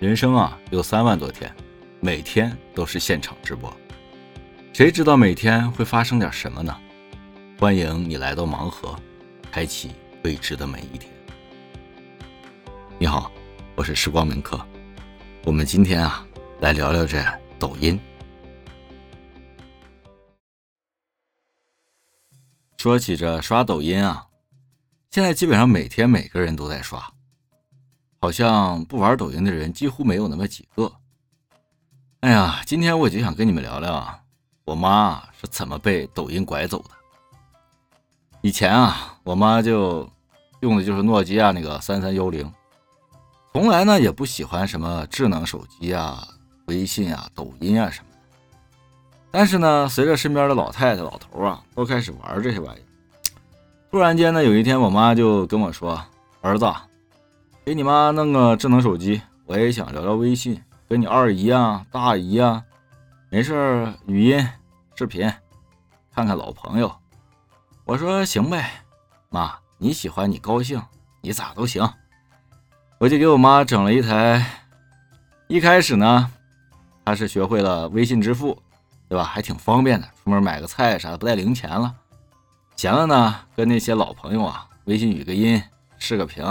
人生啊，有三万多天，每天都是现场直播。谁知道每天会发生点什么呢？欢迎你来到盲盒，开启未知的每一天。你好，我是时光门客。我们今天啊，来聊聊这抖音。说起这刷抖音啊，现在基本上每天每个人都在刷。好像不玩抖音的人几乎没有那么几个。哎呀，今天我就想跟你们聊聊，我妈是怎么被抖音拐走的。以前啊，我妈就用的就是诺基亚那个三三幺零，从来呢也不喜欢什么智能手机啊、微信啊、抖音啊什么。但是呢，随着身边的老太太、老头啊都开始玩这些玩意儿，突然间呢，有一天我妈就跟我说：“儿子。”给你妈弄个智能手机，我也想聊聊微信，跟你二姨啊、大姨啊，没事语音、视频，看看老朋友。我说行呗，妈，你喜欢你高兴，你咋都行。我就给我妈整了一台。一开始呢，她是学会了微信支付，对吧？还挺方便的，出门买个菜啥的不带零钱了。闲了呢，跟那些老朋友啊，微信语个音、视个频。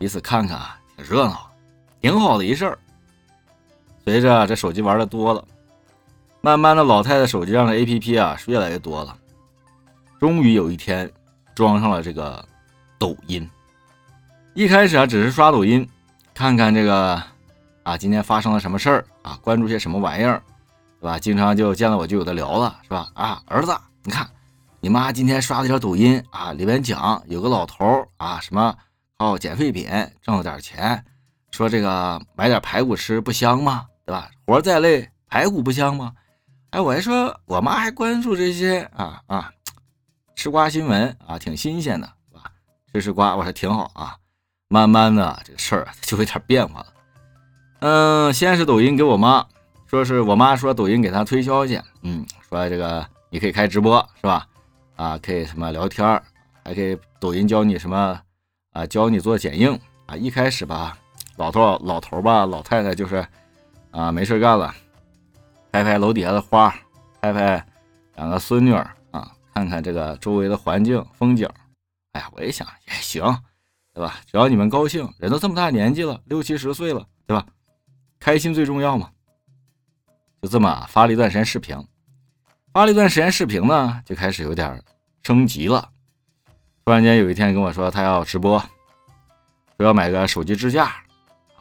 彼此看看啊，挺热闹，挺好的一事儿。随着这手机玩的多了，慢慢的老太太手机上的 APP 啊是越来越多了。终于有一天，装上了这个抖音。一开始啊，只是刷抖音，看看这个啊今天发生了什么事儿啊，关注些什么玩意儿，对吧？经常就见到我就有的聊了，是吧？啊，儿子，你看你妈今天刷了一条抖音啊，里面讲有个老头啊什么。哦，捡废品挣了点钱，说这个买点排骨吃不香吗？对吧？活再累，排骨不香吗？哎，我还说我妈还关注这些啊啊，吃瓜新闻啊，挺新鲜的，是吧？吃吃瓜，我说挺好啊。慢慢的，这个事儿就有点变化了。嗯，先是抖音给我妈说，是我妈说抖音给她推销去，嗯，说这个你可以开直播，是吧？啊，可以什么聊天还可以抖音教你什么。啊，教你做剪映啊！一开始吧，老头老头吧，老太太就是啊，没事干了，拍拍楼底下的花，拍拍两个孙女儿啊，看看这个周围的环境风景。哎呀，我一想也行，对吧？只要你们高兴，人都这么大年纪了，六七十岁了，对吧？开心最重要嘛。就这么发了一段时间视频，发了一段时间视频呢，就开始有点升级了。突然间有一天跟我说他要直播，说要买个手机支架。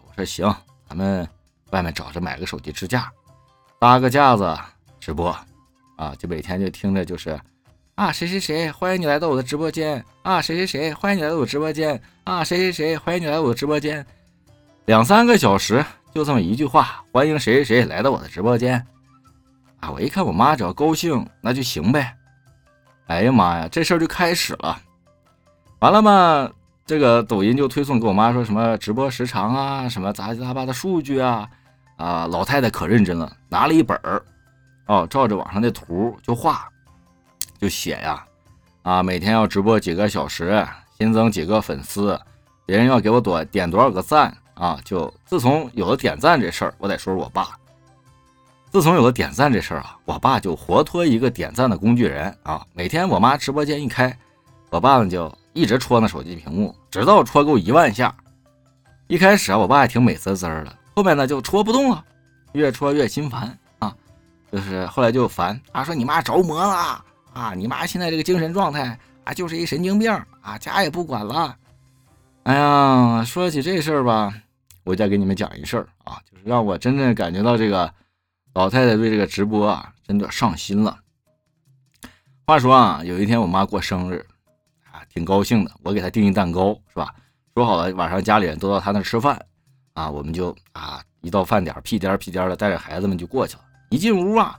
我说行，咱们外面找着买个手机支架，搭个架子直播。啊，就每天就听着就是啊谁谁谁欢迎你来到我的直播间啊谁谁谁欢迎你来到我直播间啊谁谁谁欢迎你来我的直播间，两三个小时就这么一句话，欢迎谁谁谁来到我的直播间。啊，我一看我妈只要高兴那就行呗。哎呀妈呀，这事儿就开始了。完了嘛，这个抖音就推送给我妈说什么直播时长啊，什么杂七杂八的数据啊，啊，老太太可认真了，拿了一本儿，哦，照着网上的图就画，就写呀，啊，每天要直播几个小时，新增几个粉丝，别人要给我多点多少个赞啊，就自从有了点赞这事儿，我得说说我爸，自从有了点赞这事儿啊，我爸就活脱一个点赞的工具人。啊，每天我妈直播间一开，我爸呢就。一直戳那手机屏幕，直到戳够一万下。一开始啊，我爸还挺美滋滋的，后面呢就戳不动了，越戳越心烦啊。就是后来就烦啊，说你妈着魔了啊，你妈现在这个精神状态啊，就是一神经病啊，家也不管了。哎呀，说起这事儿吧，我再给你们讲一事儿啊，就是让我真正感觉到这个老太太对这个直播啊，真的上心了。话说啊，有一天我妈过生日。挺高兴的，我给他订一蛋糕，是吧？说好了晚上家里人都到他那吃饭，啊，我们就啊一到饭点屁颠屁颠的带着孩子们就过去了。一进屋啊，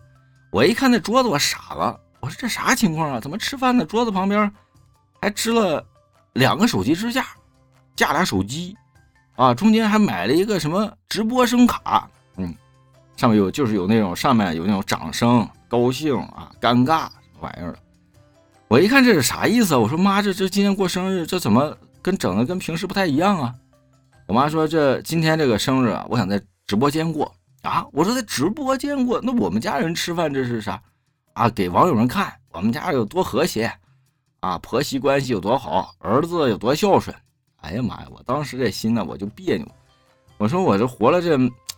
我一看那桌子，我傻了，我说这啥情况啊？怎么吃饭的桌子旁边还支了两个手机支架，架俩手机，啊，中间还买了一个什么直播声卡，嗯，上面有就是有那种上面有那种掌声、高兴啊、尴尬什么玩意儿的。我一看这是啥意思啊？我说妈，这这今天过生日，这怎么跟整的跟平时不太一样啊？我妈说这今天这个生日啊，我想在直播间过啊。我说在直播间过，那我们家人吃饭这是啥啊？给网友们看我们家有多和谐啊，婆媳关系有多好，儿子有多孝顺。哎呀妈呀，我当时这心呢我就别扭。我说我这活了这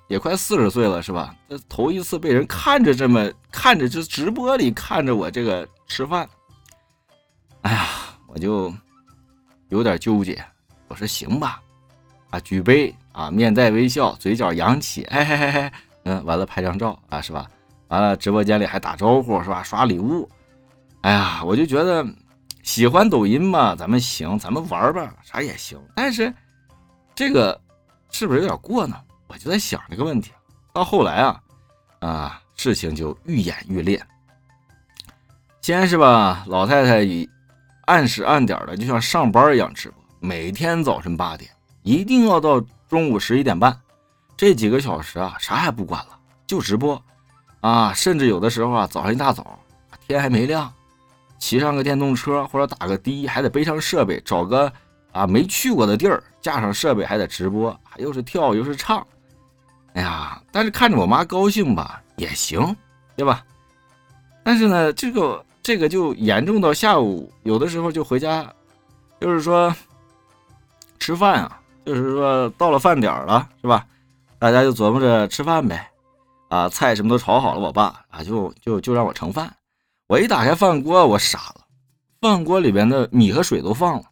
也快四十岁了是吧？这头一次被人看着这么看着，就直播里看着我这个吃饭。哎呀，我就有点纠结。我说行吧。啊，举杯啊，面带微笑，嘴角扬起，哎嘿嘿嘿，嗯，完了拍张照啊，是吧？完了直播间里还打招呼，是吧？刷礼物，哎呀，我就觉得喜欢抖音嘛，咱们行，咱们玩吧，啥也行。但是这个是不是有点过呢？我就在想这个问题。到后来啊，啊，事情就愈演愈烈。先是吧，老太太以按时按点的，就像上班一样直播，每天早晨八点。一定要到中午十一点半，这几个小时啊，啥也不管了，就直播，啊，甚至有的时候啊，早上一大早，天还没亮，骑上个电动车或者打个的，还得背上设备，找个啊没去过的地儿，架上设备还得直播，又是跳又是唱，哎呀，但是看着我妈高兴吧，也行，对吧？但是呢，这个这个就严重到下午，有的时候就回家，就是说吃饭啊。就是说到了饭点了，是吧？大家就琢磨着吃饭呗，啊，菜什么都炒好了，我爸啊就就就让我盛饭。我一打开饭锅，我傻了，饭锅里边的米和水都放了，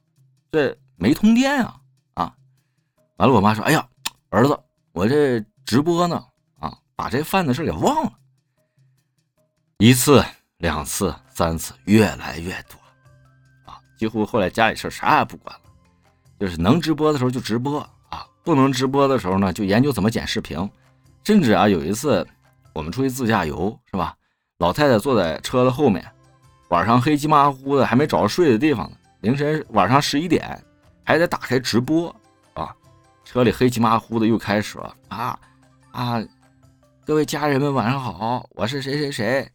这没通电啊啊！完了，我妈说：“哎呀，儿子，我这直播呢，啊，把这饭的事给忘了。”一次、两次、三次，越来越多，啊，几乎后来家里事啥也不管了。就是能直播的时候就直播啊，不能直播的时候呢，就研究怎么剪视频。甚至啊，有一次我们出去自驾游，是吧？老太太坐在车的后面，晚上黑漆麻糊的，还没找着睡的地方呢。凌晨晚上十一点，还得打开直播啊。车里黑漆麻糊的，又开始了啊啊！各位家人们晚上好，我是谁谁谁，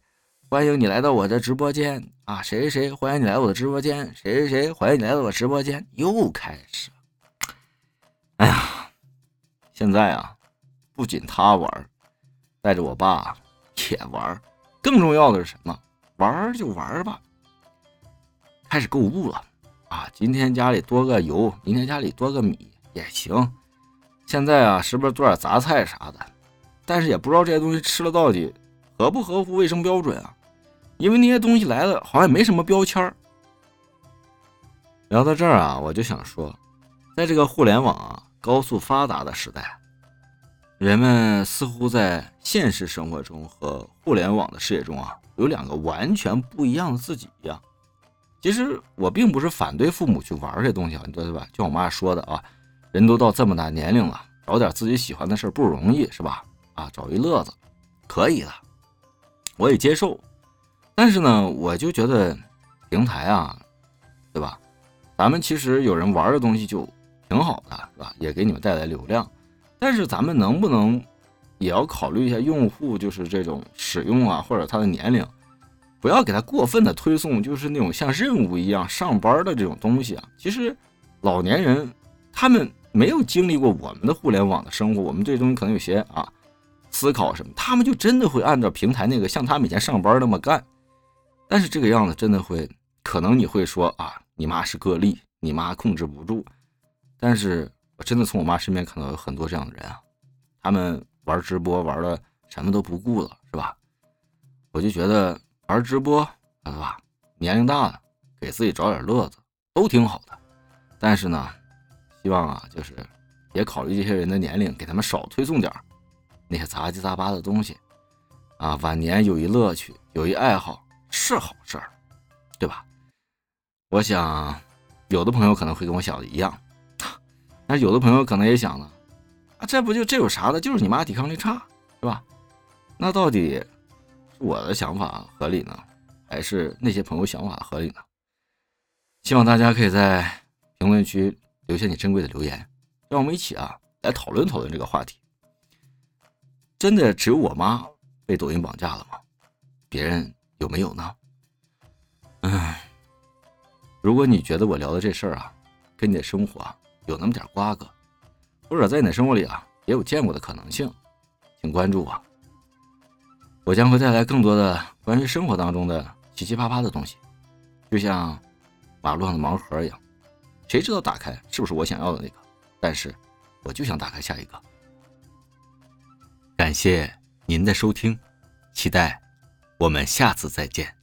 欢迎你来到我的直播间。啊，谁谁谁欢迎你来我的直播间，谁谁谁欢迎你来到我直播间，又开始了。哎呀，现在啊，不仅他玩，带着我爸也玩，更重要的是什么？玩就玩吧。开始购物了啊，今天家里多个油，明天家里多个米也行。现在啊，是不是做点杂菜啥的？但是也不知道这些东西吃了到底合不合乎卫生标准啊。因为那些东西来了，好像也没什么标签聊到这儿啊，我就想说，在这个互联网啊高速发达的时代，人们似乎在现实生活中和互联网的世界中啊，有两个完全不一样的自己一样。其实我并不是反对父母去玩这东西啊，对吧？就我妈说的啊，人都到这么大年龄了，找点自己喜欢的事不容易，是吧？啊，找一乐子，可以的，我也接受。但是呢，我就觉得平台啊，对吧？咱们其实有人玩的东西就挺好的，是吧？也给你们带来流量。但是咱们能不能也要考虑一下用户，就是这种使用啊，或者他的年龄，不要给他过分的推送，就是那种像任务一样上班的这种东西啊。其实老年人他们没有经历过我们的互联网的生活，我们这东西可能有些啊思考什么，他们就真的会按照平台那个像他们以前上班那么干。但是这个样子真的会，可能你会说啊，你妈是个例，你妈控制不住。但是我真的从我妈身边看到有很多这样的人啊，他们玩直播玩的什么都不顾了，是吧？我就觉得玩直播，对吧？年龄大了，给自己找点乐子都挺好的。但是呢，希望啊，就是也考虑这些人的年龄，给他们少推送点那些杂七杂八的东西啊。晚年有一乐趣，有一爱好。是好事儿，对吧？我想，有的朋友可能会跟我想的一样，那有的朋友可能也想呢，啊，这不就这有啥的？就是你妈抵抗力差，是吧？那到底我的想法合理呢，还是那些朋友想法合理呢？希望大家可以在评论区留下你珍贵的留言，让我们一起啊来讨论讨论这个话题。真的只有我妈被抖音绑架了吗？别人？有没有呢？唉，如果你觉得我聊的这事儿啊，跟你的生活有那么点瓜葛，或者在你的生活里啊也有见过的可能性，请关注我。我将会带来更多的关于生活当中的七七八八的东西，就像马路上的盲盒一样，谁知道打开是不是我想要的那个？但是我就想打开下一个。感谢您的收听，期待我们下次再见。